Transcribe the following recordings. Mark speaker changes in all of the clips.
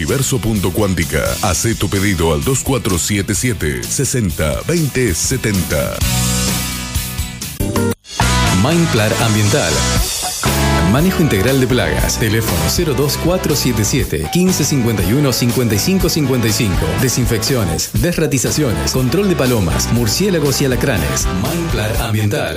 Speaker 1: Universo.cuántica. Haz tu pedido al 2477 60 20 70.
Speaker 2: Mindplar Ambiental. Manejo integral de plagas. Teléfono 02477 1551 5555. Desinfecciones, desratizaciones, control de palomas, murciélagos y alacranes. Mindplar Ambiental.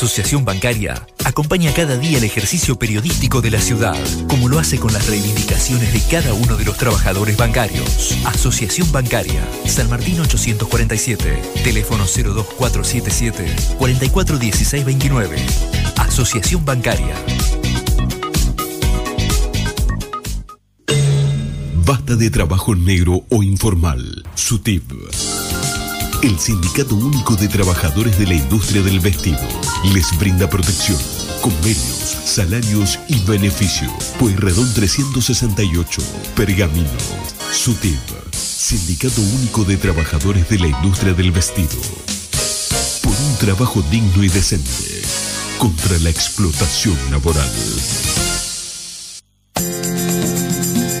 Speaker 3: Asociación Bancaria acompaña cada día el ejercicio periodístico de la ciudad, como lo hace con las reivindicaciones de cada uno de los trabajadores bancarios. Asociación Bancaria, San Martín 847, teléfono 02477 441629. Asociación Bancaria.
Speaker 1: Basta de trabajo negro o informal. SUTIP. El Sindicato Único de Trabajadores de la Industria del Vestido les brinda protección, convenios, salarios y beneficio. Pueyrredón 368, Pergamino. SUTIP. Sindicato Único de Trabajadores de la Industria del Vestido. Por un trabajo digno y decente. Contra la explotación laboral.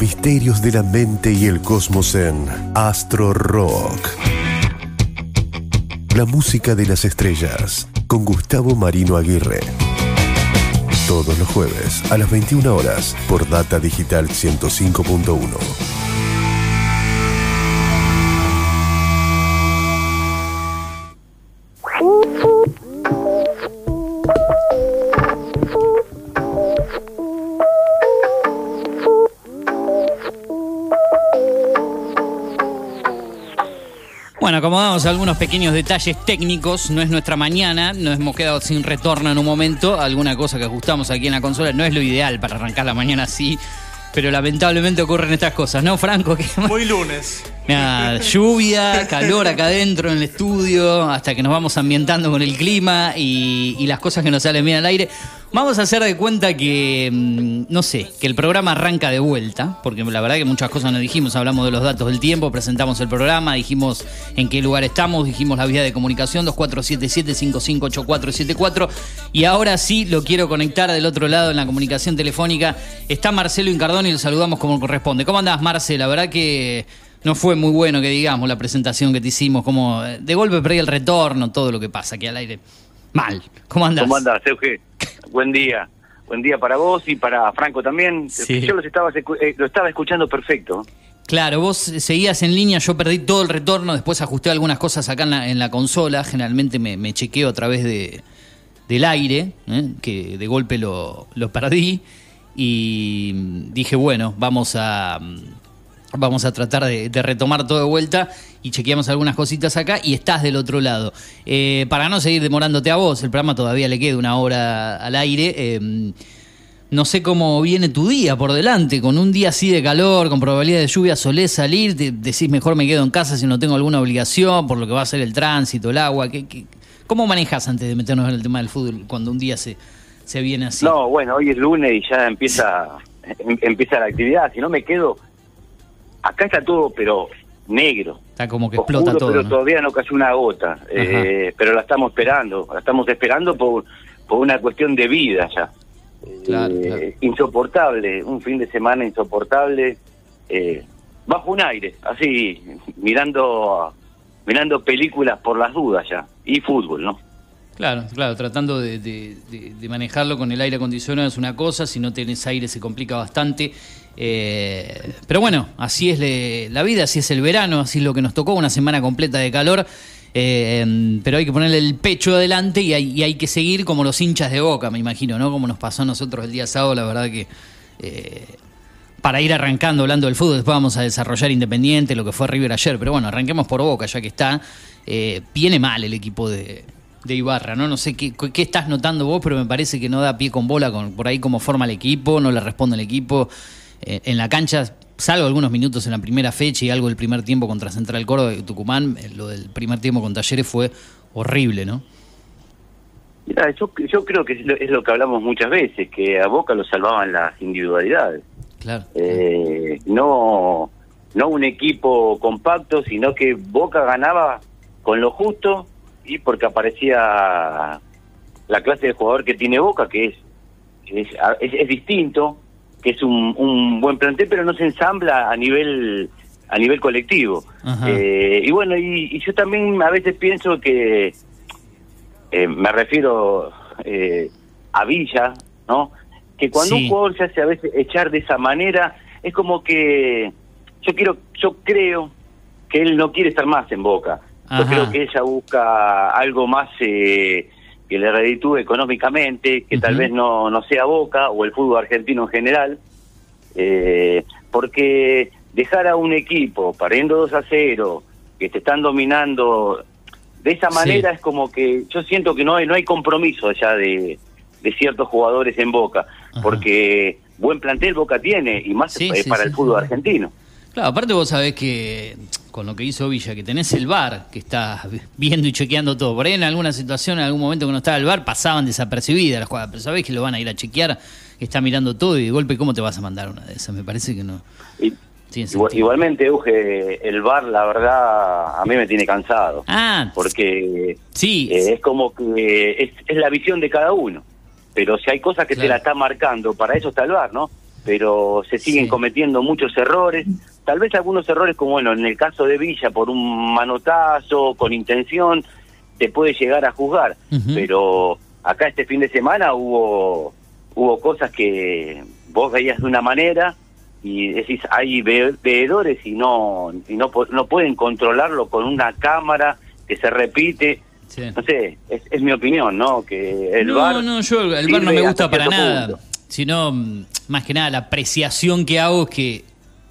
Speaker 4: Misterios de la mente y el cosmos en Astro Rock. La música de las estrellas con Gustavo Marino Aguirre. Todos los jueves a las 21 horas por Data Digital 105.1.
Speaker 5: Algunos pequeños detalles técnicos. No es nuestra mañana, nos hemos quedado sin retorno en un momento. Alguna cosa que ajustamos aquí en la consola no es lo ideal para arrancar la mañana así. Pero lamentablemente ocurren estas cosas, ¿no, Franco?
Speaker 6: Muy lunes.
Speaker 5: Nada, lluvia, calor acá adentro en el estudio, hasta que nos vamos ambientando con el clima y, y las cosas que nos salen bien al aire. Vamos a hacer de cuenta que, mm, no sé, que el programa arranca de vuelta, porque la verdad que muchas cosas nos dijimos, hablamos de los datos del tiempo, presentamos el programa, dijimos en qué lugar estamos, dijimos la vía de comunicación 2477-558474 y ahora sí lo quiero conectar del otro lado en la comunicación telefónica. Está Marcelo Incardón y lo saludamos como corresponde. ¿Cómo andás, Marcelo? La verdad que no fue muy bueno que digamos la presentación que te hicimos, como eh, de golpe perdí el retorno, todo lo que pasa aquí al aire. Mal. ¿Cómo andás?
Speaker 7: ¿Cómo andás, Euge? Buen día. Buen día para vos y para Franco también.
Speaker 5: Sí.
Speaker 7: Yo los estaba, eh, lo estaba escuchando perfecto.
Speaker 5: Claro, vos seguías en línea, yo perdí todo el retorno, después ajusté algunas cosas acá en la, en la consola, generalmente me, me chequeo a través de, del aire, ¿eh? que de golpe lo, lo perdí, y dije, bueno, vamos a, vamos a tratar de, retomar todo de vuelta, y chequeamos algunas cositas acá, y estás del otro lado. Eh, para no seguir demorándote a vos, el programa todavía le queda una hora al aire. eh, no sé cómo viene tu día por delante, con un día así de calor, con probabilidad de lluvia, solés salir, te decís mejor me quedo en casa si no tengo alguna obligación, por lo que va a ser el tránsito, el agua. ¿qué, qué- cómo manejas antes de meternos en el tema del fútbol cuando un día se, se viene así?
Speaker 7: No, bueno, hoy es lunes y ya empieza em- empieza la actividad. Si no me quedo, acá está todo, pero negro.
Speaker 5: Está como que explota
Speaker 7: Oscuro,
Speaker 5: todo.
Speaker 7: pero
Speaker 5: ¿no?
Speaker 7: todavía no cayó una gota. Eh, pero la estamos esperando, la estamos esperando por, por una cuestión de vida ya.
Speaker 5: Claro,
Speaker 7: Eh,
Speaker 5: claro.
Speaker 7: Insoportable, un fin de semana insoportable, eh, bajo un aire, así, mirando mirando películas por las dudas ya, y fútbol, ¿no?
Speaker 5: Claro, claro, tratando de, manejarlo con el aire acondicionado es una cosa, si no tenés aire se complica bastante. Eh, pero bueno, así es la vida, así es el verano, así es lo que nos tocó, una semana completa de calor. eh, pero hay que ponerle el pecho adelante y hay, que seguir como los hinchas de boca, me imagino, ¿no? Como nos pasó a nosotros el día sábado, la verdad que eh, para ir arrancando hablando del fútbol, después vamos a desarrollar Independiente, lo que fue River ayer, pero bueno, arranquemos por Boca, ya que está. Viene mal el equipo de, de Ibarra, ¿no? No sé qué, qué, estás notando vos, pero me parece que no da pie con bola con, por ahí cómo forma el equipo, no le responde el equipo. Eh, en la cancha, salvo algunos minutos en la primera fecha y algo del primer tiempo contra Central Córdoba y Tucumán, eh, lo del primer tiempo con Talleres fue horrible, ¿no?
Speaker 7: Mira, yo, yo creo que es lo, que hablamos muchas veces, que a Boca lo salvaban las individualidades.
Speaker 5: Claro.
Speaker 7: Eh, no, no un equipo compacto, sino que Boca ganaba con lo justo y porque aparecía la clase de jugador que tiene Boca, que es es, es, distinto, que es un, un, buen plantel, pero no se ensambla a nivel a nivel colectivo. Eh, y bueno, y, yo también a veces pienso que, eh, me refiero eh, a Villa, ¿no? Que cuando un jugador se hace a veces echar de esa manera, es como que yo quiero, yo creo que él no quiere estar más en Boca. Yo creo que ella busca algo más eh, que le reditúe económicamente, que tal vez no, no sea Boca o el fútbol argentino en general, eh, porque dejar a un equipo pariendo 2 a 0, que te están dominando de esa manera es como que yo siento que no hay, no hay compromiso ya de, de ciertos jugadores en Boca, porque buen plantel Boca tiene y más para el fútbol argentino.
Speaker 5: Claro, aparte vos sabés que con lo que hizo Villa, que tenés el bar, que está viendo y chequeando todo. Por ahí en alguna situación, en algún momento que no estaba el bar, pasaban desapercibidas las jugadas, pero sabés que lo van a ir a chequear, que está mirando todo y de golpe, ¿cómo te vas a mandar una de esas? Me parece que no.
Speaker 7: igualmente, Euge, el bar, la verdad, a mí me tiene cansado.
Speaker 5: Ah,
Speaker 7: porque
Speaker 5: sí.
Speaker 7: Eh, es como que es, la visión de cada uno. Pero si hay cosas que te la está marcando, para eso está el bar, ¿no? Pero se siguen cometiendo muchos errores tal vez algunos errores como bueno en el caso de Villa por un manotazo con intención te puede llegar a juzgar. Pero acá este fin de semana hubo hubo cosas que vos veías de una manera y decís hay veedores y no y no no pueden controlarlo con una cámara que se repite. No sé es, mi opinión no que el
Speaker 5: no
Speaker 7: bar
Speaker 5: no yo el bar no me gusta para nada. sino mm, más que nada la apreciación que hago es que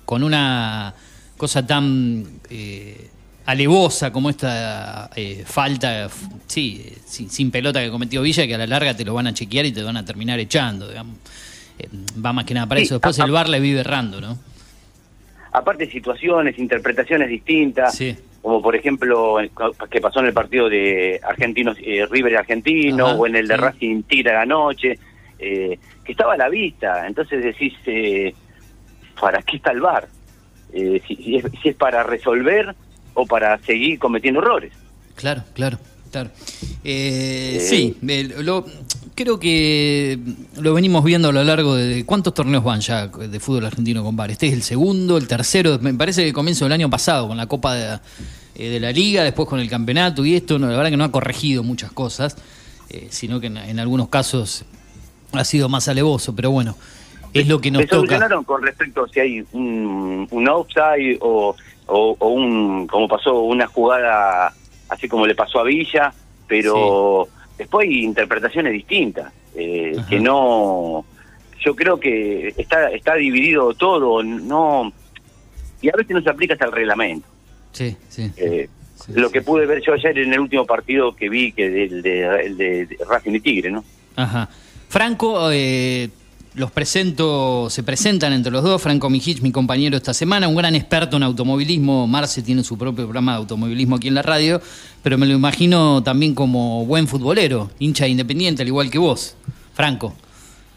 Speaker 5: con una cosa tan eh, alevosa como esta eh, falta, sí, sin, pelota que cometió Villa, que a la larga te lo van a chequear y te van a terminar echando, digamos. Eh, va más que nada para eso. Después el bar le vive errando, ¿no?
Speaker 7: Aparte situaciones, interpretaciones distintas, como por ejemplo que pasó en el partido de Argentinos River y Argentino, o en el de Racing Tira anoche, que estaba a la vista. Entonces decís ¿para qué está el VAR? Eh, si, es, para resolver o para seguir cometiendo errores.
Speaker 5: Claro, claro, claro. Eh, sí, lo, creo que lo venimos viendo a lo largo de... ¿Cuántos torneos van ya de fútbol argentino con VAR? Este es el segundo, el tercero, me parece que comienzo del año pasado con la Copa de, eh, la Liga, después con el campeonato y esto, la verdad que no ha corregido muchas cosas, sino que en, algunos casos ha sido más alevoso, pero bueno es lo que nos
Speaker 7: solucionaron con respecto a si hay un, un outside o, o, un, como pasó, una jugada así como le pasó a Villa, pero después hay interpretaciones distintas, eh, que no... Yo creo que está está dividido todo, no y a veces no se aplica hasta el reglamento.
Speaker 5: Sí, sí.
Speaker 7: Eh, lo que pude ver yo ayer en el último partido que vi, que del de, de, Racing y Tigre, ¿no?
Speaker 5: Ajá. Franco, eh, los presento, se presentan entre los dos, Franco Mijich, mi compañero esta semana, un gran experto en automovilismo, Marce tiene su propio programa de automovilismo aquí en la radio, pero me lo imagino también como buen futbolero, hincha independiente, al igual que vos, Franco.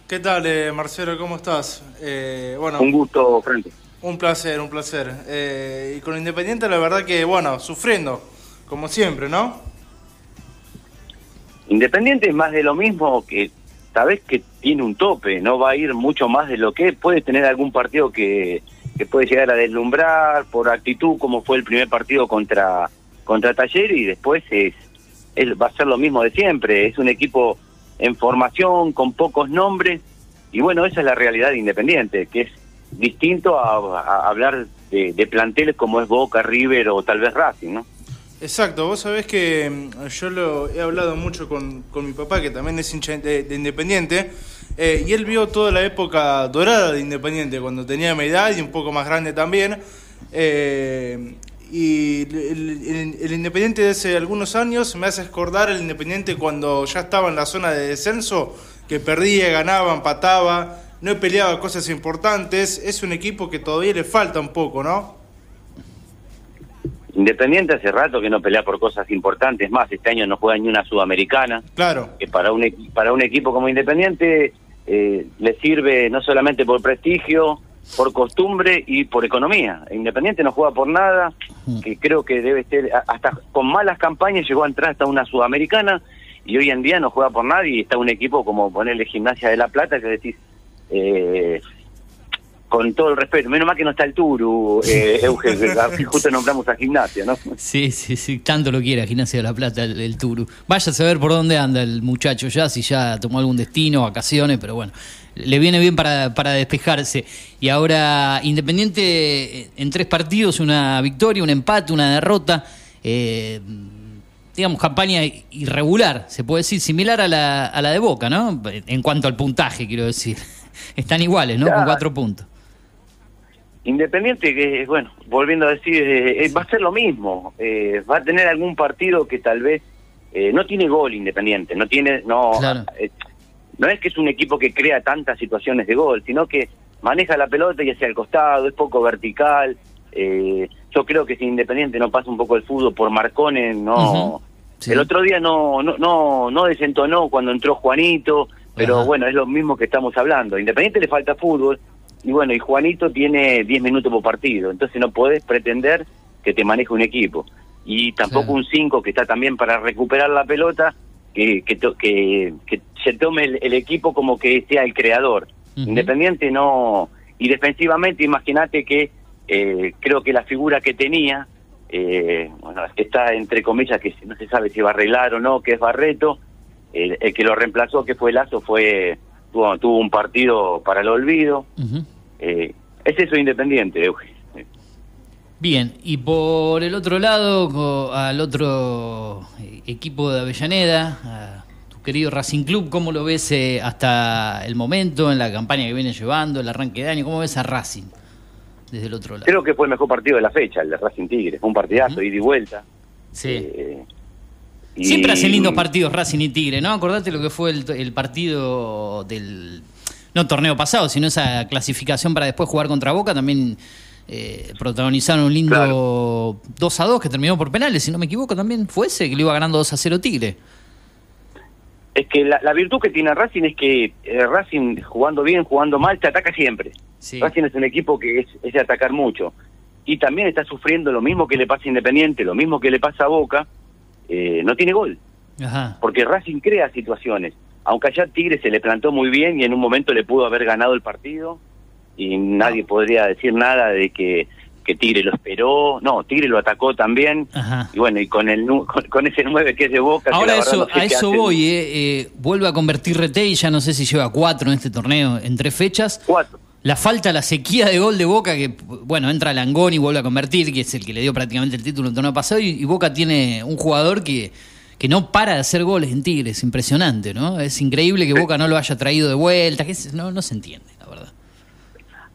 Speaker 6: ¿Qué tal, eh, Marcelo? ¿Cómo estás?
Speaker 7: Eh, bueno, un gusto, Franco.
Speaker 6: Un placer, un placer. Eh, y con Independiente, la verdad que, bueno, sufriendo, como siempre, ¿no?
Speaker 7: Independiente es más de lo mismo que sabes que tiene un tope, no va a ir mucho más de lo que puede tener algún partido que, que puede llegar a deslumbrar por actitud, como fue el primer partido contra contra Taller y después es, va a ser lo mismo de siempre, es un equipo en formación con pocos nombres y bueno, esa es la realidad de Independiente, que es distinto a, hablar de, de planteles como es Boca, River o tal vez Racing, ¿no?
Speaker 6: Exacto, vos sabés que mm, yo lo he hablado mucho con, con mi papá, que también es hincha de, Independiente, Eh, y él vio toda la época dorada de Independiente, cuando tenía mi edad y un poco más grande también. Eh, y el, el, Independiente de hace algunos años me hace acordar el Independiente cuando ya estaba en la zona de descenso, que perdía, ganaba, empataba, no peleaba cosas importantes. Es un equipo que todavía le falta un poco, ¿no?
Speaker 7: Independiente hace rato que no pelea por cosas importantes, más este año no juega ni una sudamericana.
Speaker 6: Claro.
Speaker 7: Que para un para un equipo como Independiente eh, le sirve no solamente por prestigio, por costumbre y por economía. Independiente no juega por nada, mm. que creo que debe ser hasta con malas campañas llegó a entrar hasta una sudamericana y hoy en día no juega por nada y está un equipo como ponerle Gimnasia de la Plata que decís eh, con todo el respeto, menos mal que no está el Turu, eh, justo nombramos a Gimnasia, ¿no?
Speaker 5: Sí, sí, sí, tanto lo quiere a Gimnasia de la Plata el, Turu. Vaya a saber por dónde anda el muchacho ya, si ya tomó algún destino, vacaciones, pero bueno, le viene bien para, para despejarse. Y ahora, Independiente en tres partidos, una victoria, un empate, una derrota. Eh, digamos, campaña irregular, se puede decir, similar a la, a la de Boca, ¿no? En cuanto al puntaje, quiero decir. Están iguales, ¿no? Con cuatro puntos.
Speaker 7: Independiente, que bueno, volviendo a decir, eh, eh, va a ser lo mismo. Eh, va a tener algún partido que tal vez no tiene gol Independiente, no tiene, no, no es que es un equipo que crea tantas situaciones de gol, sino que maneja la pelota y hacia el costado, es poco vertical. yo creo que si Independiente no pasa un poco el fútbol por Marcones, no. El otro día no, no, no, no desentonó cuando entró Juanito, pero bueno, es lo mismo que estamos hablando. Independiente le falta fútbol, y bueno, y Juanito tiene 10 minutos por partido, entonces no podés pretender que te maneje un equipo. Y tampoco un 5 que está también para recuperar la pelota, que, que, que, se tome el, equipo como que sea el creador. Independiente no... Y defensivamente, imagínate que eh, creo que la figura que tenía, eh, bueno, está entre comillas que no se sabe si va a arreglar o no, que es Barreto, el que lo reemplazó, que fue Lazo, fue tuvo, un partido para el olvido. Eh, es eso Independiente, Eugenio.
Speaker 5: Bien, y por el otro lado, al otro eh, equipo de Avellaneda, a tu querido Racing Club, ¿cómo lo ves eh, hasta el momento, en la campaña que viene llevando, el arranque de año? ¿Cómo ves a Racing desde el otro lado?
Speaker 7: Creo que fue el mejor partido de la fecha, el de Racing Tigre. Fue un partidazo, ida y vuelta.
Speaker 5: Sí. Siempre hacen lindos partidos Racing y Tigre, ¿no? Acordate lo que fue el, partido del. No torneo pasado, sino esa clasificación para después jugar contra Boca. También eh, protagonizaron un lindo 2 a 2 que terminó por penales, si no me equivoco, también fue ese que le iba ganando 2 a 0 Tigre.
Speaker 7: Es que la, virtud que tiene Racing es que eh, Racing, jugando bien, jugando mal, te ataca siempre. Racing es un equipo que es, es de atacar mucho. Y también está sufriendo lo mismo que le pasa a Independiente, lo mismo que le pasa a Boca eh, no tiene gol. Porque Racing crea situaciones. Aunque allá Tigre se le plantó muy bien y en un momento le pudo haber ganado el partido y nadie podría decir nada de que, que Tigre lo esperó. No, Tigre lo atacó también. Y bueno, y con el con, ese 9 que es de Boca...
Speaker 5: Ahora eso, a eso voy, eh, eh, vuelve a convertir Rete y ya no sé si lleva cuatro en este torneo en tres fechas.
Speaker 7: Cuatro
Speaker 5: la falta, la sequía de gol de Boca, que bueno, entra Langón y vuelve a convertir, que es el que le dio prácticamente el título en el torneo pasado, y, Boca tiene un jugador que, que no para de hacer goles en Tigres, impresionante, ¿no? Es increíble que Boca no lo haya traído de vuelta, que no, no se entiende, la verdad.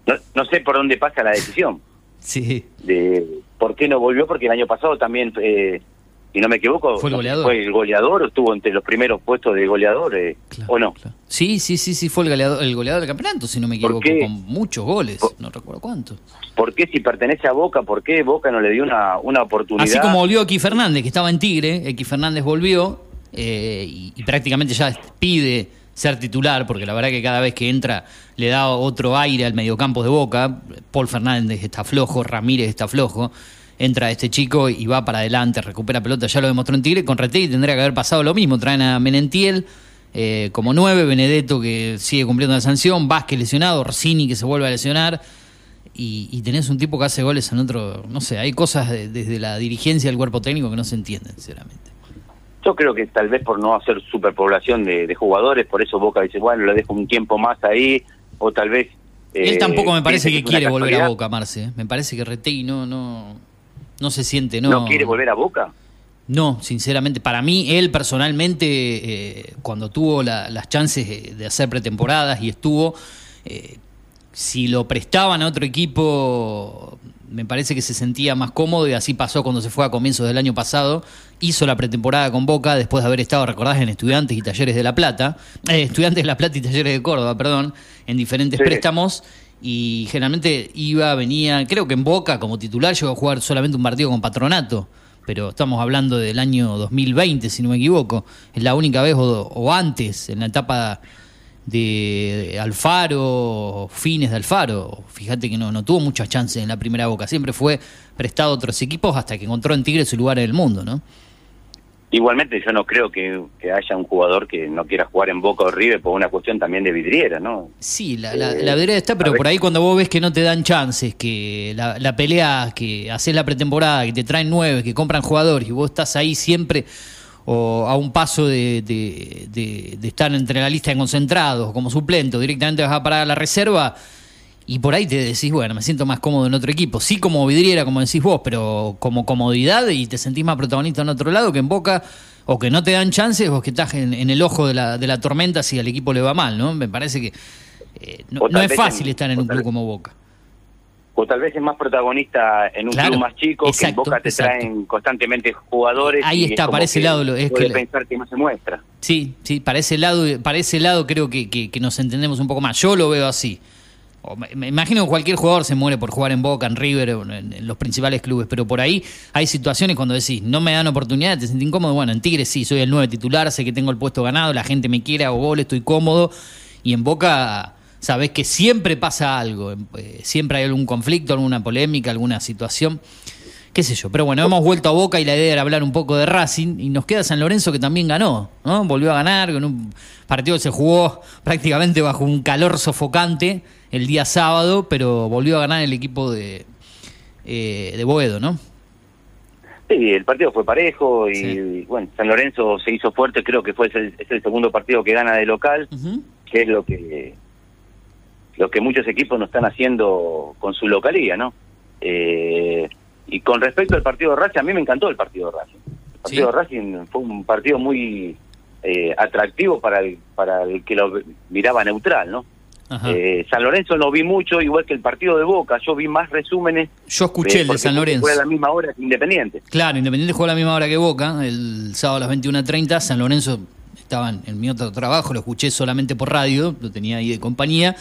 Speaker 7: No, no sé por dónde pasa la decisión.
Speaker 5: sí.
Speaker 7: De por qué no volvió, porque el año pasado también eh, y no me equivoco,
Speaker 5: fue el goleador.
Speaker 7: ¿Fue el goleador o estuvo entre los primeros puestos de goleador eh, o no?
Speaker 5: Sí, sí, sí, sí, fue el goleador, el goleador del campeonato, si no me equivoco, con muchos goles, no recuerdo cuántos.
Speaker 7: ¿Por qué si pertenece a Boca, por qué Boca no le dio una, una oportunidad?
Speaker 5: Así como volvió X Fernández, que estaba en Tigre, X Fernández volvió eh, y, prácticamente ya pide ser titular, porque la verdad que cada vez que entra le da otro aire al mediocampo de Boca. Paul Fernández está flojo, Ramírez está flojo entra este chico y va para adelante, recupera pelota, ya lo demostró en Tigre, con Retegui tendría que haber pasado lo mismo, traen a Menentiel eh, como nueve, Benedetto que sigue cumpliendo la sanción, Vázquez lesionado, Orsini que se vuelve a lesionar, y, tenés un tipo que hace goles en otro, no sé, hay cosas desde la dirigencia del cuerpo técnico que no se entienden, sinceramente.
Speaker 7: Yo creo que tal vez por no hacer superpoblación de, jugadores, por eso Boca dice, bueno, le dejo un tiempo más ahí, o tal vez...
Speaker 5: Él tampoco me eh, parece que quiere volver a Boca, Marce. ¿eh? Me parece que Retegui no, no, no se siente, ¿no?
Speaker 7: ¿No quiere volver a Boca?
Speaker 5: No, sinceramente, para mí, él personalmente, eh, cuando tuvo la- las chances de, de hacer pretemporadas y estuvo, eh, si lo prestaban a otro equipo, me parece que se sentía más cómodo y así pasó cuando se fue a comienzos del año pasado. Hizo la pretemporada con Boca después de haber estado, recordás, en Estudiantes y Talleres de La Plata, eh, Estudiantes de La Plata y Talleres de Córdoba, perdón, en diferentes
Speaker 7: Sí.
Speaker 5: préstamos. Y generalmente iba, venía, creo que en Boca como titular llegó a jugar solamente un partido con Patronato pero estamos hablando del año 2020, si no me equivoco. Es la única vez, o, o antes, en la etapa de Alfaro, fines de Alfaro. Fíjate que no, no tuvo muchas chances en la primera boca. Siempre fue prestado a otros equipos hasta que encontró en Tigre su lugar en el mundo, ¿no?
Speaker 7: Igualmente yo no creo que, que haya un jugador que no quiera jugar en Boca o River por una cuestión también de vidriera, ¿no?
Speaker 5: Sí, la, la,
Speaker 7: Eh,
Speaker 5: la vereda está, pero por ahí cuando vos ves que no te dan chances, que la, la pelea, que haces la pretemporada, que te traen nueve, que compran jugadores y vos estás ahí siempre o a un paso de, de- de- de estar entre la lista de concentrados como suplente o directamente vas a parar a la reserva y por ahí te decís, bueno, me siento más cómodo en otro equipo. Sí como vidriera, como decís vos, pero como comodidad y te sentís más protagonista en otro lado que en Boca o que no te dan chances o que estás en, en el ojo de la, de la tormenta si al equipo le va mal, ¿no? Me parece que eh, no, es fácil
Speaker 7: en-
Speaker 5: estar en un club
Speaker 7: vez-
Speaker 5: como Boca.
Speaker 7: O tal vez es más protagonista en un
Speaker 5: Claro,
Speaker 7: club más chico, que en Boca te
Speaker 5: exacto.
Speaker 7: traen constantemente jugadores.
Speaker 5: Ahí
Speaker 7: es
Speaker 5: está,
Speaker 7: como
Speaker 5: para ese
Speaker 7: que
Speaker 5: lado lo- es que
Speaker 7: pensar que no se muestra.
Speaker 5: Sí, sí, para ese lado, para ese lado creo que, que- que nos entendemos un poco más. Yo lo veo así. Me, imagino que cualquier jugador se muere por jugar en Boca, en River, en, en los principales clubes, pero por ahí hay situaciones cuando decís, no me dan oportunidad, te sentís incómodo. Bueno, en Tigre sí, soy el 9 titular, sé que tengo el puesto ganado, la gente me quiere, hago gol, estoy cómodo. Y en Boca sabés que siempre pasa algo, eh, siempre hay algún conflicto, alguna polémica, alguna situación qué sé yo. Pero bueno, hemos vuelto a Boca y la idea era hablar un poco de Racing y nos queda San Lorenzo que también ganó, ¿no? Volvió a ganar con un partido que se jugó prácticamente bajo un calor sofocante el día sábado, pero volvió a ganar el equipo de, eh, de Boedo, ¿no?
Speaker 7: Sí, el partido fue parejo y,
Speaker 5: Sí.
Speaker 7: bueno, San Lorenzo se hizo fuerte, creo que fue el, es el segundo partido que gana de local, que es lo que lo que muchos equipos no están haciendo con su localía, ¿no? Eh, y con respecto al partido de Racing, a mí me encantó el partido de Racing. El partido
Speaker 5: Sí.
Speaker 7: de Racing fue un partido muy eh, atractivo para el, para el que lo miraba neutral, ¿no? Eh, San Lorenzo no vi mucho, igual que el partido de Boca, yo vi más resúmenes.
Speaker 5: Yo escuché el de San Lorenzo.
Speaker 7: Fue a la misma hora que Independiente.
Speaker 5: Claro, Independiente jugó a la misma hora que Boca, el sábado a las 21.30. San Lorenzo estaba en- en mi otro trabajo, lo escuché solamente por radio, lo tenía ahí de compañía.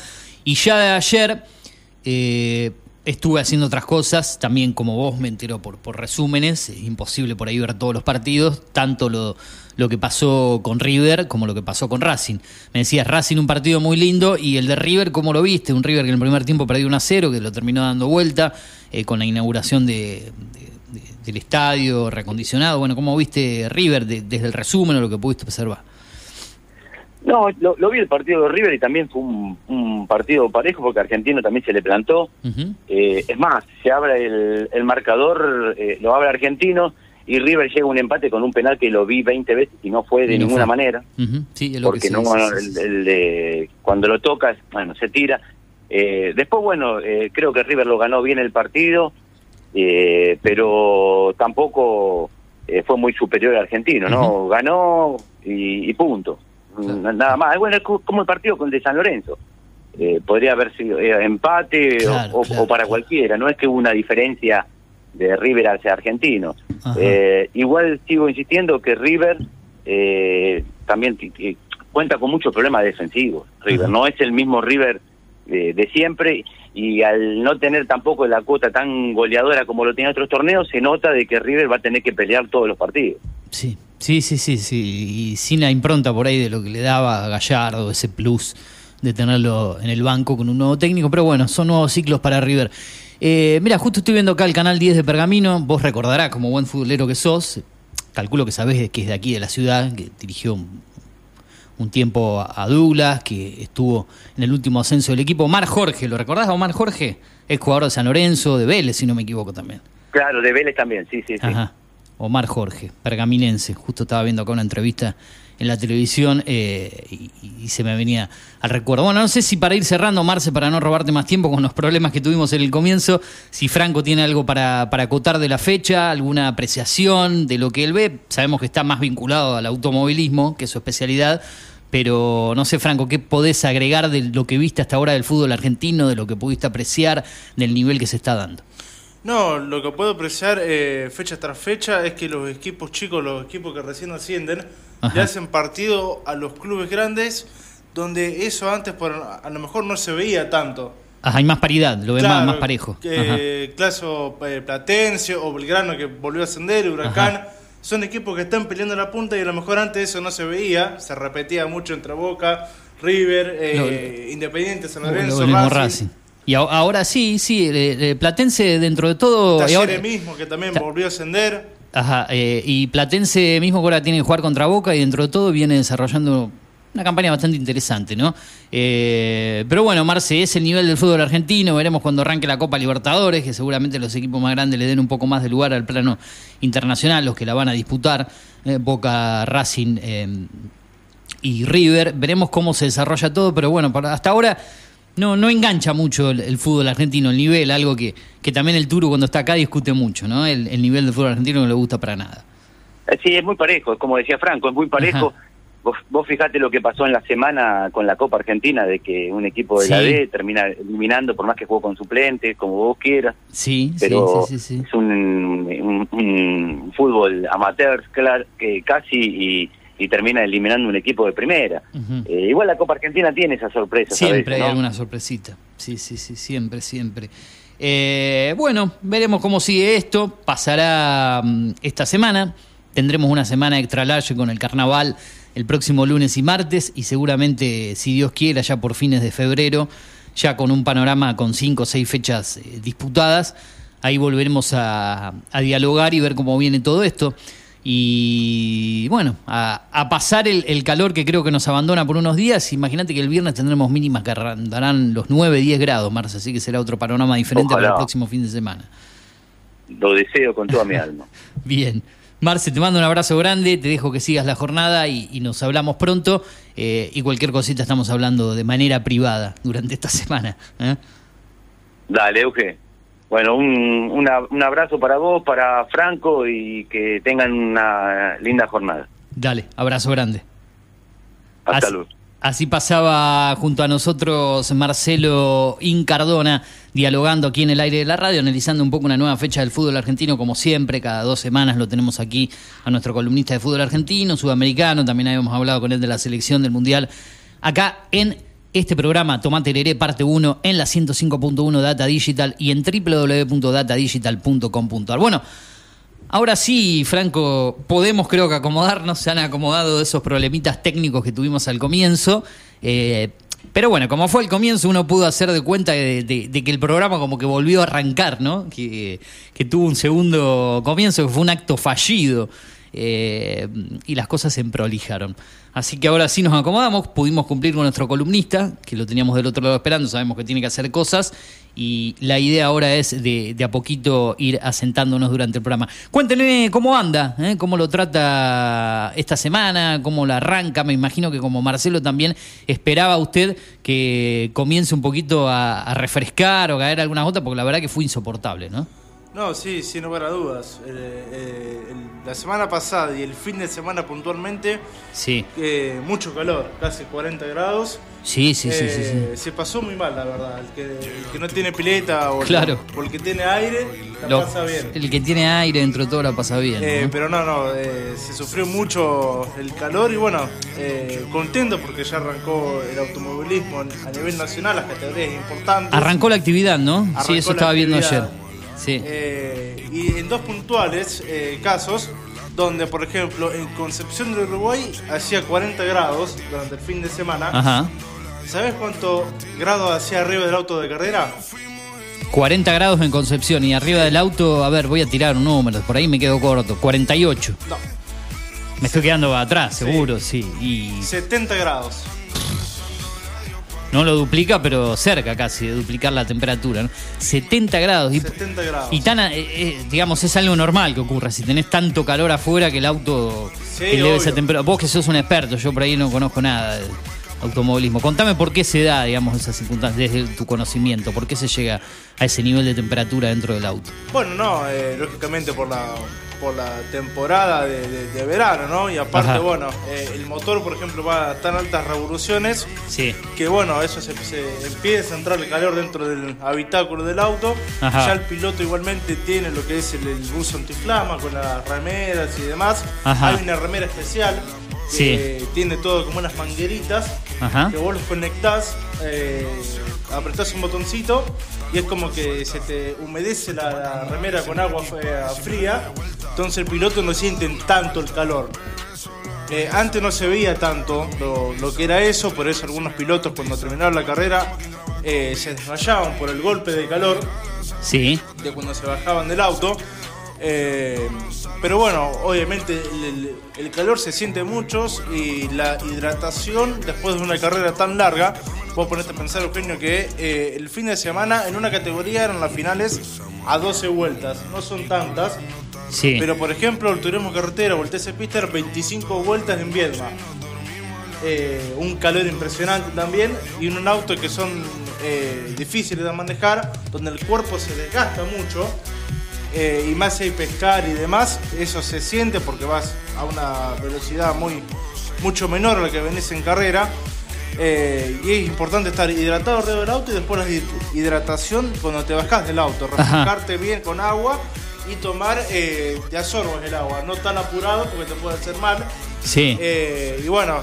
Speaker 5: Y ya de ayer eh, estuve haciendo otras cosas, también como vos me entero por, por resúmenes, es imposible por ahí ver todos los partidos, tanto lo, lo que pasó con River como lo que pasó con Racing. Me decías, Racing un partido muy lindo y el de River, ¿cómo lo viste? Un River que en el primer tiempo perdió 1 a 0, que lo terminó dando vuelta eh, con la inauguración de, de- de- del estadio recondicionado. Bueno, ¿cómo viste River de- desde el resumen o lo que pudiste observar?
Speaker 7: No, lo, lo vi el partido de River y también fue un, un partido parejo porque Argentino también se le plantó. Eh, es más, se abre el, el marcador, eh, lo abre Argentino y River llega a un empate con un penal que lo vi 20 veces y no fue de
Speaker 5: no
Speaker 7: ninguna
Speaker 5: fue.
Speaker 7: manera.
Speaker 5: Sí, es lo
Speaker 7: porque
Speaker 5: que
Speaker 7: no
Speaker 5: sí,
Speaker 7: el, cuando lo tocas, bueno, se tira. Eh, después, bueno, eh, creo que River lo ganó bien el partido, eh, pero tampoco fue muy superior al argentino, ¿no? Ganó y, y punto.
Speaker 5: Claro.
Speaker 7: Nada más. Bueno, es co- como el partido con el de San Lorenzo. Eh, podría haber sido eh, empate o-
Speaker 5: Claro,
Speaker 7: o,
Speaker 5: claro,
Speaker 7: o para cualquiera. No es que hubo una diferencia de River hacia argentino. Eh, igual sigo insistiendo que River eh, también cuenta con muchos problemas defensivos. River
Speaker 5: Ajá.
Speaker 7: no es el mismo River de, de siempre y al no tener tampoco la cuota tan goleadora como lo tenía otros torneos, se nota de que River va a tener que pelear todos los partidos.
Speaker 5: Sí, sí, sí, sí, sí. Y sin la impronta por ahí de lo que le daba a Gallardo, ese plus de tenerlo en el banco con un nuevo técnico. Pero bueno, son nuevos ciclos para River. Eh, mira, justo estoy viendo acá el canal 10 de Pergamino. Vos recordarás, como buen futbolero que sos, calculo que sabés que es de aquí, de la ciudad, que dirigió un, tiempo a Douglas, que estuvo en el último ascenso del equipo. Omar Jorge, ¿lo recordás a Omar Jorge? Es jugador de San Lorenzo, de Vélez, si no me equivoco también.
Speaker 7: Claro, de Vélez también, sí, sí, sí.
Speaker 5: Ajá. Omar Jorge, pergaminense. Justo estaba viendo acá una entrevista en la televisión eh, y, y se me venía al recuerdo. Bueno, no sé si para ir cerrando, Marce, para no robarte más tiempo con los problemas que tuvimos en el comienzo, si Franco tiene algo para, para acotar de la fecha, alguna apreciación de lo que él ve. Sabemos que está más vinculado al automovilismo, que es su especialidad, pero no sé, Franco, ¿qué podés agregar de lo que viste hasta ahora del fútbol argentino, de lo que pudiste apreciar, del nivel que se está dando?
Speaker 6: No, lo que puedo apreciar eh, fecha tras fecha es que los equipos chicos, los equipos que recién ascienden,
Speaker 5: Ajá.
Speaker 6: le hacen partido a los clubes grandes, donde eso antes por, a lo mejor no se veía tanto.
Speaker 5: Ajá, hay más paridad, lo ves más,
Speaker 6: Claro,
Speaker 5: más parejo.
Speaker 6: Que Claso eh, Platense o Belgrano que volvió a ascender, Huracán.
Speaker 5: Ajá.
Speaker 6: Son equipos que están peleando la punta y a lo mejor antes eso no se veía, se repetía mucho entre Boca, River, eh, Independiente, San
Speaker 5: Lo-
Speaker 6: Lorenzo, Racing,
Speaker 5: Racing. Y ahora sí, sí, eh, eh, Platense dentro de todo... y
Speaker 6: Talleres
Speaker 5: ahora-
Speaker 6: mismo que también
Speaker 5: Ta-
Speaker 6: volvió a ascender.
Speaker 5: Ajá, eh, y Platense mismo que ahora tiene que jugar contra Boca y dentro de todo viene desarrollando una campaña bastante interesante, ¿no? Eh, pero bueno, Marce, es el nivel del fútbol argentino, veremos cuando arranque la Copa Libertadores, que seguramente los equipos más grandes le den un poco más de lugar al plano internacional, los que la van a disputar, eh, Boca, Racing eh, y River, veremos cómo se desarrolla todo, pero bueno, para- hasta ahora no, no engancha mucho el, el fútbol argentino, el nivel, algo que, que también el Turu cuando está acá discute mucho, ¿no? El, el nivel del fútbol argentino no le gusta para nada.
Speaker 7: Sí, es muy parejo, como decía Franco, es muy parejo.
Speaker 5: Ajá.
Speaker 7: Vos, vos fijate lo que pasó en la semana con la Copa Argentina, de que un equipo de la. D termina eliminando, por más que jugó con suplentes, como vos quieras,
Speaker 5: Sí,
Speaker 7: pero
Speaker 5: sí, sí, sí, sí.
Speaker 7: es un, un- un fútbol amateur claro, que casi y, y termina eliminando un equipo de primera. Eh, igual la Copa Argentina tiene esa sorpresa.
Speaker 5: Siempre hay
Speaker 7: ¿no?
Speaker 5: alguna sorpresita. Sí, sí, sí, siempre, siempre. Eh, bueno, veremos cómo sigue esto. Pasará mm, esta semana. Tendremos una semana extra large con el carnaval el próximo lunes y martes y seguramente, si Dios quiera, ya por fines de febrero, ya con un panorama con cinco o seis fechas eh, disputadas, ahí volveremos a, a dialogar y ver cómo viene todo esto. Y bueno, a, a pasar el, el calor que creo que nos abandona por unos días. Imagínate que el viernes tendremos mínimas que darán los 9, 10 grados, Marce, así que será otro panorama diferente para el próximo fin de semana.
Speaker 7: Lo deseo con toda mi alma.
Speaker 5: Bien. Marce, te mando un abrazo grande, te dejo que sigas la jornada y, y nos hablamos pronto. eh, y cualquier cosita estamos hablando de manera privada durante esta semana. ¿eh?
Speaker 7: Dale, Euge. Bueno, un, una- un abrazo para vos, para Franco y que tengan una linda jornada.
Speaker 5: Dale, abrazo grande.
Speaker 7: Hasta luego.
Speaker 5: Así pasaba junto a nosotros Marcelo Incardona, dialogando aquí en el aire de la radio, analizando un poco una nueva fecha del fútbol argentino, como siempre, cada dos semanas lo tenemos aquí a nuestro columnista de fútbol argentino, sudamericano, también habíamos hablado con él de la selección del Mundial, acá en este programa Tomate Leré, parte 1, en la 105.1 Data Digital y en www.datadigital.com.ar. Bueno, Ahora sí, Franco, podemos creo que acomodarnos, se han acomodado esos problemitas técnicos que tuvimos al comienzo. eh, pero bueno, como fue el comienzo, uno pudo hacer de cuenta de, que el programa como que volvió a arrancar, ¿no? Que, que tuvo un segundo comienzo, que fue un acto fallido. Eh, y las cosas se emprolijaron. Así que ahora sí nos acomodamos, pudimos cumplir con nuestro columnista, que lo teníamos del otro lado esperando, sabemos que tiene que hacer cosas, y la idea ahora es de, de a poquito ir asentándonos durante el programa. Cuéntenme cómo anda, ¿eh? cómo lo trata esta semana, cómo la arranca, me imagino que como Marcelo también esperaba usted que comience un poquito a, a refrescar o caer alguna gota, porque la verdad que fue insoportable, ¿no?
Speaker 6: No, sí, sin lugar a dudas. Eh, eh, el- la semana pasada y el fin de semana puntualmente,
Speaker 5: Sí,
Speaker 6: eh, mucho calor, casi 40 grados.
Speaker 5: sí, sí, sí, sí, sí.
Speaker 6: Eh, Se pasó muy mal, la verdad. El que, el que no tiene pileta o, el-
Speaker 5: Claro.
Speaker 6: o el que tiene aire, la
Speaker 5: Lo-
Speaker 6: pasa bien.
Speaker 5: El que tiene aire dentro de todo la pasa bien.
Speaker 6: Eh,
Speaker 5: ¿no?
Speaker 6: pero no, no, eh, se sufrió mucho el calor y bueno, eh, contento porque ya arrancó el automovilismo a nivel nacional, las categorías importantes.
Speaker 5: Arrancó la actividad, ¿no? sí, eso estaba viendo ayer. Sí.
Speaker 6: Eh, y en dos puntuales eh, casos, donde por ejemplo en Concepción del Uruguay hacía 40 grados durante el fin de semana.
Speaker 5: Ajá.
Speaker 6: ¿Sabes cuánto grado hacía arriba del auto de carrera?
Speaker 5: 40 grados en Concepción y arriba del auto, a ver, voy a tirar un número, por ahí me quedo corto. 48.
Speaker 6: No,
Speaker 5: Me estoy quedando atrás, seguro, sí. Y
Speaker 6: 70 grados.
Speaker 5: No lo duplica, pero cerca casi de duplicar la temperatura. ¿no? 70 grados. Y,
Speaker 6: 70 grados.
Speaker 5: y tan, eh, eh, digamos, es algo normal que ocurra. Si tenés tanto calor afuera que el auto
Speaker 6: Sí,
Speaker 5: eleve esa temperatura. Vos que sos un experto, yo por ahí no conozco nada de automovilismo. Contame por qué se da, digamos, esa circunstancia desde tu conocimiento. ¿Por qué se llega a ese nivel de temperatura dentro del auto?
Speaker 6: Bueno, no, eh, lógicamente por la por la temporada de, de- de verano, ¿no? Y aparte,
Speaker 5: Ajá.
Speaker 6: bueno, eh, el motor, por ejemplo, va a tan altas revoluciones
Speaker 5: Sí.
Speaker 6: que, bueno, eso se, se empieza a entrar el calor dentro del habitáculo del auto.
Speaker 5: Ajá.
Speaker 6: Ya el piloto igualmente tiene lo que es el, el buzo antiflama con las remeras y demás.
Speaker 5: Ajá.
Speaker 6: Hay una remera especial que tiene todo como unas mangueritas
Speaker 5: Ajá.
Speaker 6: que vos los conectás, eh, apretás un botoncito y es como que se te humedece la, la remera con agua fría, entonces el piloto no siente tanto el calor. Eh, antes no se veía tanto lo, lo que era eso, por eso algunos pilotos cuando terminaron la carrera eh, se desmayaban por el golpe de calor
Speaker 5: Sí.
Speaker 6: de cuando se bajaban del auto. Eh, pero bueno, obviamente el, el- calor se siente mucho y la hidratación después de una carrera tan larga, vos ponete a pensar, Eugenio, que eh, el fin de semana en una categoría eran las finales a 12 vueltas, no son tantas,
Speaker 5: Sí.
Speaker 6: pero por ejemplo el turismo carretera o el TC Pista eran 25 vueltas en Viedma. Eh, un calor impresionante también y un auto que son eh, difíciles de manejar, donde el cuerpo se desgasta mucho eh, y más si hay pescar y demás, eso se siente porque vas a una velocidad muy mucho menor a la que venís en carrera. eh, y es importante estar hidratado alrededor del auto y después la hid- hidratación cuando te bajás del auto, refrescarte bien con agua y tomar eh, de el agua, no tan apurado porque te puede hacer mal.
Speaker 5: Sí.
Speaker 6: Eh, y bueno,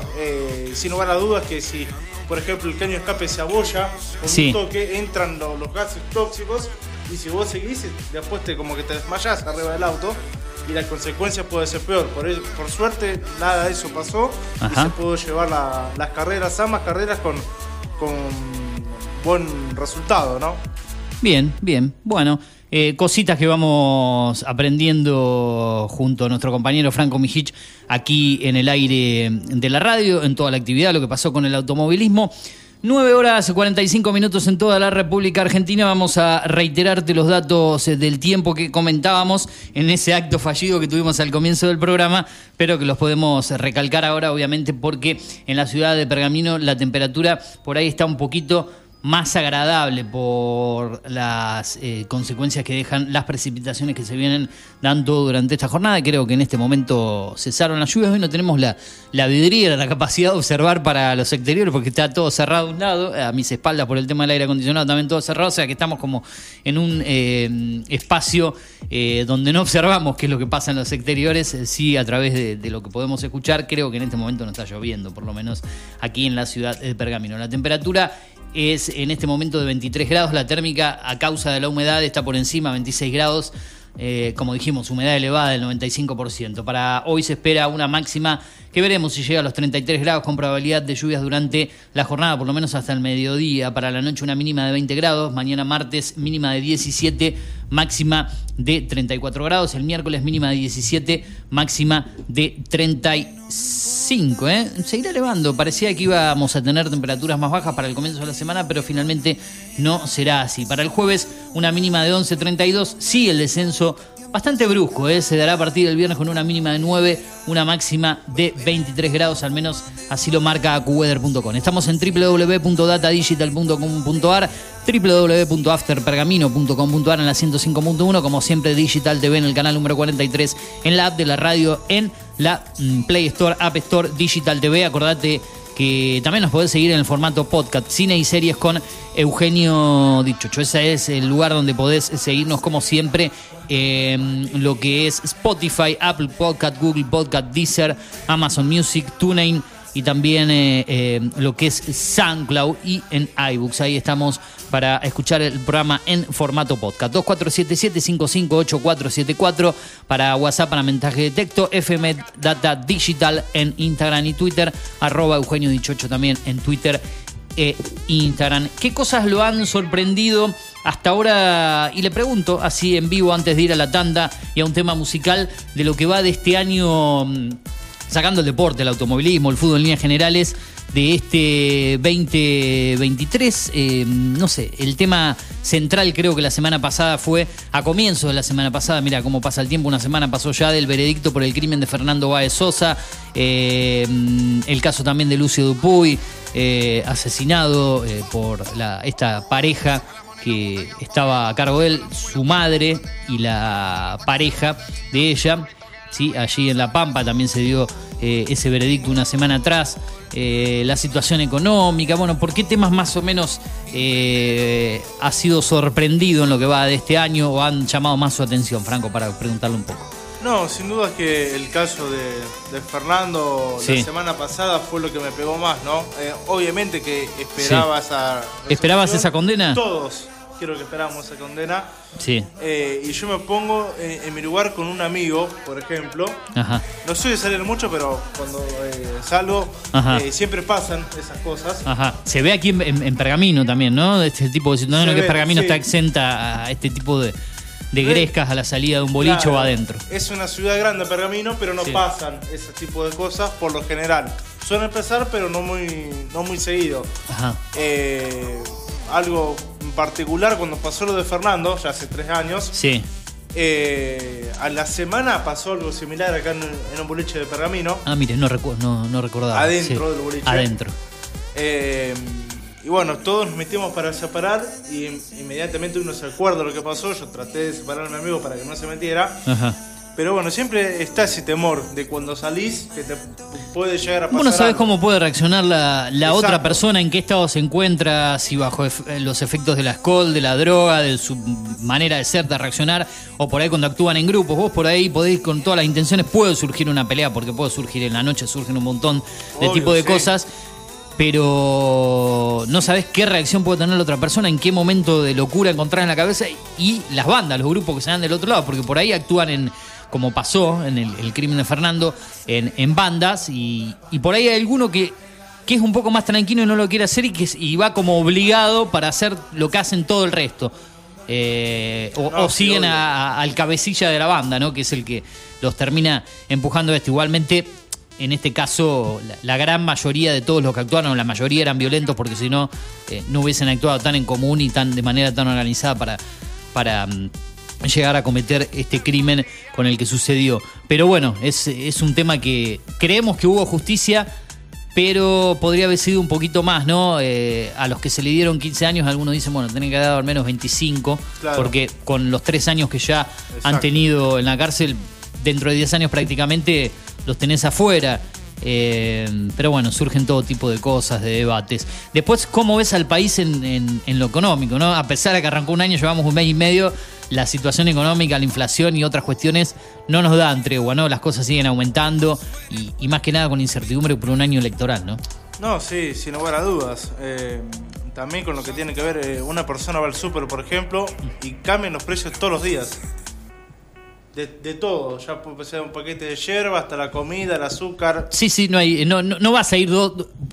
Speaker 6: sin lugar a dudas que si, por ejemplo, el caño de escape se abolla con
Speaker 5: Sí.
Speaker 6: un toque, entran lo- los gases tóxicos y si vos seguís, después te como que te desmayás arriba del auto y la consecuencia puede ser peor. Por, eso- por suerte, nada de eso pasó
Speaker 5: Ajá.
Speaker 6: y se pudo llevar la- las carreras, ambas carreras con, con buen resultado, ¿no?
Speaker 5: Bien, bien. Bueno, eh, cositas que vamos aprendiendo junto a nuestro compañero Franco Mijich aquí en el aire de la radio, en toda la actividad, lo que pasó con el automovilismo. 9 horas 45 minutos en toda la República Argentina. Vamos a reiterarte los datos eh, del tiempo que comentábamos en ese acto fallido que tuvimos al comienzo del programa, pero que los podemos recalcar ahora, obviamente, porque en la ciudad de Pergamino la temperatura por ahí está un poquito más agradable por las eh, consecuencias que dejan las precipitaciones que se vienen dando durante esta jornada. Creo que en este momento cesaron las lluvias. Hoy no tenemos la, la vidriera, la capacidad de observar para los exteriores porque está todo cerrado de un lado. A mis espaldas por el tema del aire acondicionado también todo cerrado. O sea que estamos como en un eh, espacio eh, donde no observamos qué es lo que pasa en los exteriores. Eh, sí, a través de, de lo que podemos escuchar. Creo que en este momento no está lloviendo, por lo menos aquí en la ciudad de Pergamino. La temperatura es en este momento de 23 grados, la térmica a causa de la humedad está por encima, 26 grados, eh, como dijimos, humedad elevada del 95%. Para hoy se espera una máxima que veremos si llega a los 33 grados con probabilidad de lluvias durante la jornada, por lo menos hasta el mediodía. Para la noche una mínima de 20 grados, mañana martes mínima de 17, máxima de 34 grados, el miércoles mínima de 17, máxima de 35. ¿eh? Elevando, parecía que íbamos a tener temperaturas más bajas para el comienzo de la semana, pero finalmente no será así. Para el jueves una mínima de 11, 32, sí el descenso bastante brusco, ¿eh? se dará a partir del viernes con una mínima de 9, una máxima de 23 grados, al menos así lo marca acuweather.com. Estamos en www.datadigital.com.ar, www.afterpergamino.com.ar en la 105.1, como siempre Digital TV en el canal número 43, en la app de la radio, en la mm, Play Store, App Store, Digital TV. Acordate que también nos podés seguir en el formato podcast, cine y series con Eugenio Dichocho. Ese es el lugar donde podés seguirnos como siempre en lo que es Spotify, Apple Podcast, Google Podcast, Deezer, Amazon Music, TuneIn y también eh, eh, lo que es SoundCloud y en iBooks. Ahí estamos para escuchar el programa en formato podcast. 2477-558474 para WhatsApp, para mensaje de texto, FM Data Digital en Instagram y Twitter, arroba Eugenio Dichocho también en Twitter e Instagram. ¿Qué cosas lo han sorprendido hasta ahora? Y le pregunto, así en vivo, antes de ir a la tanda y a un tema musical, de lo que va de este año, mm, sacando el deporte, el automovilismo, el fútbol en líneas generales, de este 2023. Eh, no sé, el tema central creo que la semana pasada fue, a comienzo de la semana pasada, mira cómo pasa el tiempo, una semana pasó ya del veredicto por el crimen de Fernando Báez Sosa, eh, el caso también de Lucio Dupuy, eh, asesinado por la, esta pareja que estaba a cargo de él, su madre y la pareja de ella. ¿Sí? Allí en La Pampa también se dio ese veredicto una semana atrás. Eh, la situación económica, bueno, ¿por qué temas más o menos eh, ha sido sorprendido en lo que va de este año o han llamado más su atención, Franco, para preguntarle un poco?
Speaker 6: No, sin duda es que el caso de, Fernando la semana pasada fue lo que me pegó más, ¿no? Eh, obviamente que esperaba esa...
Speaker 5: ¿Esperabas esa condena?
Speaker 6: Todos, quiero que esperamos esa condena.
Speaker 5: Sí.
Speaker 6: Eh, y yo me pongo en, mi lugar con un amigo, por ejemplo. Ajá. No soy de salir mucho, pero cuando eh, salgo eh, siempre pasan esas cosas.
Speaker 5: Ajá. Se ve aquí en, Pergamino también, ¿no? Este tipo de no, que Pergamino está exenta a este tipo de, de grescas a la salida de un bolicho o adentro.
Speaker 6: Es una ciudad grande, Pergamino, pero no pasan ese tipo de cosas por lo general. Suelen empezar, pero no muy, no muy seguido. Ajá. Algo particular cuando pasó lo de Fernando, ya hace tres años.
Speaker 5: Sí.
Speaker 6: Eh, a la semana pasó algo similar acá en, un boliche de Pergamino.
Speaker 5: Ah, mire, no, no, no recordaba.
Speaker 6: Adentro del boliche.
Speaker 5: Adentro.
Speaker 6: Eh, y bueno, todos nos metimos para separar y inmediatamente uno se acuerda de lo que pasó. Yo traté de separar a mi amigo para que no se metiera. Ajá. Pero bueno, siempre está ese temor de cuando salís que te puede llegar a pasar.
Speaker 5: Bueno, sabes cómo puede reaccionar la, otra persona, en qué estado se encuentra, si bajo los efectos del alcohol, de la droga, de su manera de ser, de reaccionar, o por ahí cuando actúan en grupos. Vos por ahí podéis, con todas las intenciones, puede surgir una pelea, porque puede surgir en la noche, surgen un montón de tipo de cosas pero no sabes qué reacción puede tener la otra persona, en qué momento de locura encontrar en la cabeza y las bandas, los grupos que se dan del otro lado, porque por ahí actúan en, como pasó en el, crimen de Fernando, en, bandas, y, por ahí hay alguno que, que es un poco más tranquilo y no lo quiere hacer y, que, y va como obligado para hacer lo que hacen todo el resto. Eh, o, siguen al cabecilla de la banda, ¿no? Que es el que los termina empujando esto. Igualmente, en este caso, la, gran mayoría de todos los que actuaron, la mayoría eran violentos porque si no, eh, no hubiesen actuado tan en común y tan de manera tan organizada para, para mm, llegar a cometer este crimen con el que sucedió. Pero bueno, es, un tema que creemos que hubo justicia, pero podría haber sido un poquito más, ¿no? Eh, a los que se le dieron 15 años, algunos dicen, bueno, tienen que haber dado al menos 25, porque con los tres años que ya han tenido en la cárcel, dentro de 10 años prácticamente los tenés afuera. Eh, pero bueno, surgen todo tipo de cosas, de debates. Después, ¿cómo ves al país en, lo económico? ¿no? A pesar de que arrancó un año, llevamos un mes y medio, la situación económica, la inflación y otras cuestiones no nos dan tregua, ¿no? Las cosas siguen aumentando y, más que nada con incertidumbre por un año electoral, ¿no?
Speaker 6: No, sí, sin lugar a dudas. Eh, también con lo que tiene que ver, eh, una persona va al súper, por ejemplo, y cambian los precios todos los días. De, todo, ya puede ser un paquete de hierba hasta la comida, el azúcar.
Speaker 5: Sí, sí, no hay, no, no, vas a ir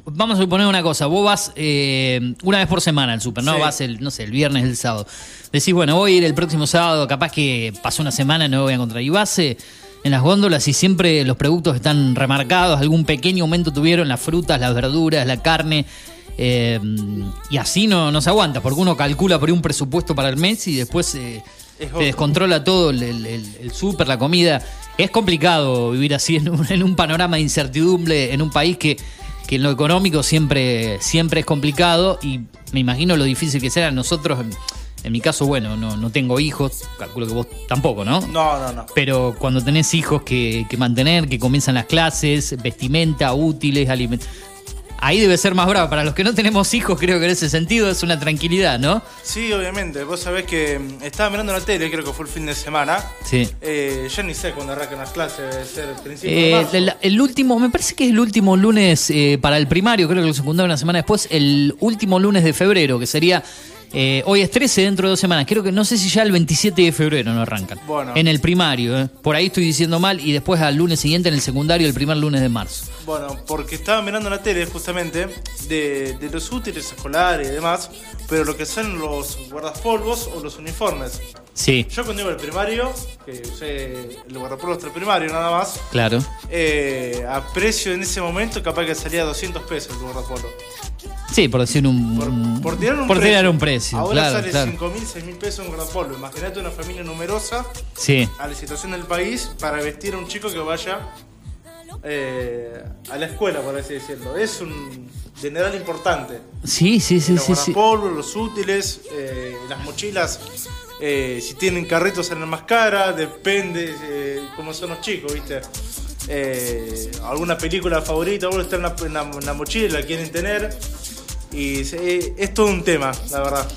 Speaker 5: vamos a suponer una cosa, vos vas eh, una vez por semana al súper, ¿no? Vas el, no sé, el viernes, el sábado. Decís, bueno, voy a ir el próximo sábado, capaz que pasó una semana, no me voy a encontrar. Y vas eh, en las góndolas y siempre los productos están remarcados, algún pequeño aumento tuvieron las frutas, las verduras, la carne. Eh, y así no, no se aguanta, porque uno calcula por un presupuesto para el mes y después se descontrola todo, el, el, súper, la comida. Es complicado vivir así en un, panorama de incertidumbre, en un país que, que, en lo económico siempre, siempre es complicado y me imagino lo difícil que será. Nosotros, en, mi caso, bueno, no, no, tengo hijos, calculo que vos tampoco, ¿no?
Speaker 6: No, no, no.
Speaker 5: Pero cuando tenés hijos que, que mantener, que comienzan las clases, vestimenta, útiles, alimentos ahí debe ser más bravo. Para los que no tenemos hijos, creo que en ese sentido es una tranquilidad, ¿no?
Speaker 6: Sí, obviamente. Vos sabés que mm, estaba mirando la tele, creo que fue el fin de semana.
Speaker 5: Sí.
Speaker 6: Eh, ya ni sé cuándo arrancan las clases, debe ser el principio
Speaker 5: eh, El, último, me parece que es el último lunes eh, para el primario, creo que lo secundario una semana después, el último lunes de febrero, que sería Eh, hoy es 13, dentro de dos semanas. Creo que no sé si ya el 27 de febrero no arrancan.
Speaker 6: Bueno.
Speaker 5: En el primario, ¿eh? por ahí estoy diciendo mal. Y después al lunes siguiente en el secundario, el primer lunes de marzo.
Speaker 6: Bueno, porque estaba mirando la tele justamente de, de los útiles escolares y demás, pero lo que son los guardapolvos o los uniformes.
Speaker 5: Sí,
Speaker 6: Yo cuando iba al primario, que usé el el primario nada más,
Speaker 5: claro.
Speaker 6: eh, a precio en ese momento capaz que salía 200 pesos el guardapolvo.
Speaker 5: Sí, por decir un.
Speaker 6: Por, por tirar un
Speaker 5: por
Speaker 6: precio.
Speaker 5: tirar un precio.
Speaker 6: Ahora
Speaker 5: claro,
Speaker 6: sale
Speaker 5: claro.
Speaker 6: 5 mil, 6 mil pesos un guardapolvo. Imagínate una familia numerosa
Speaker 5: Sí.
Speaker 6: a la situación del país para vestir a un chico que vaya eh, a la escuela, por así decirlo. Es un general importante.
Speaker 5: Sí, sí, sí,
Speaker 6: los
Speaker 5: sí. sí.
Speaker 6: los útiles, eh, las mochilas, eh, si tienen carritos salen más caras, depende eh, cómo son los chicos, ¿viste? Eh, alguna película favorita, bueno, está en la, mochila, la quieren tener. Y es todo un tema, la verdad.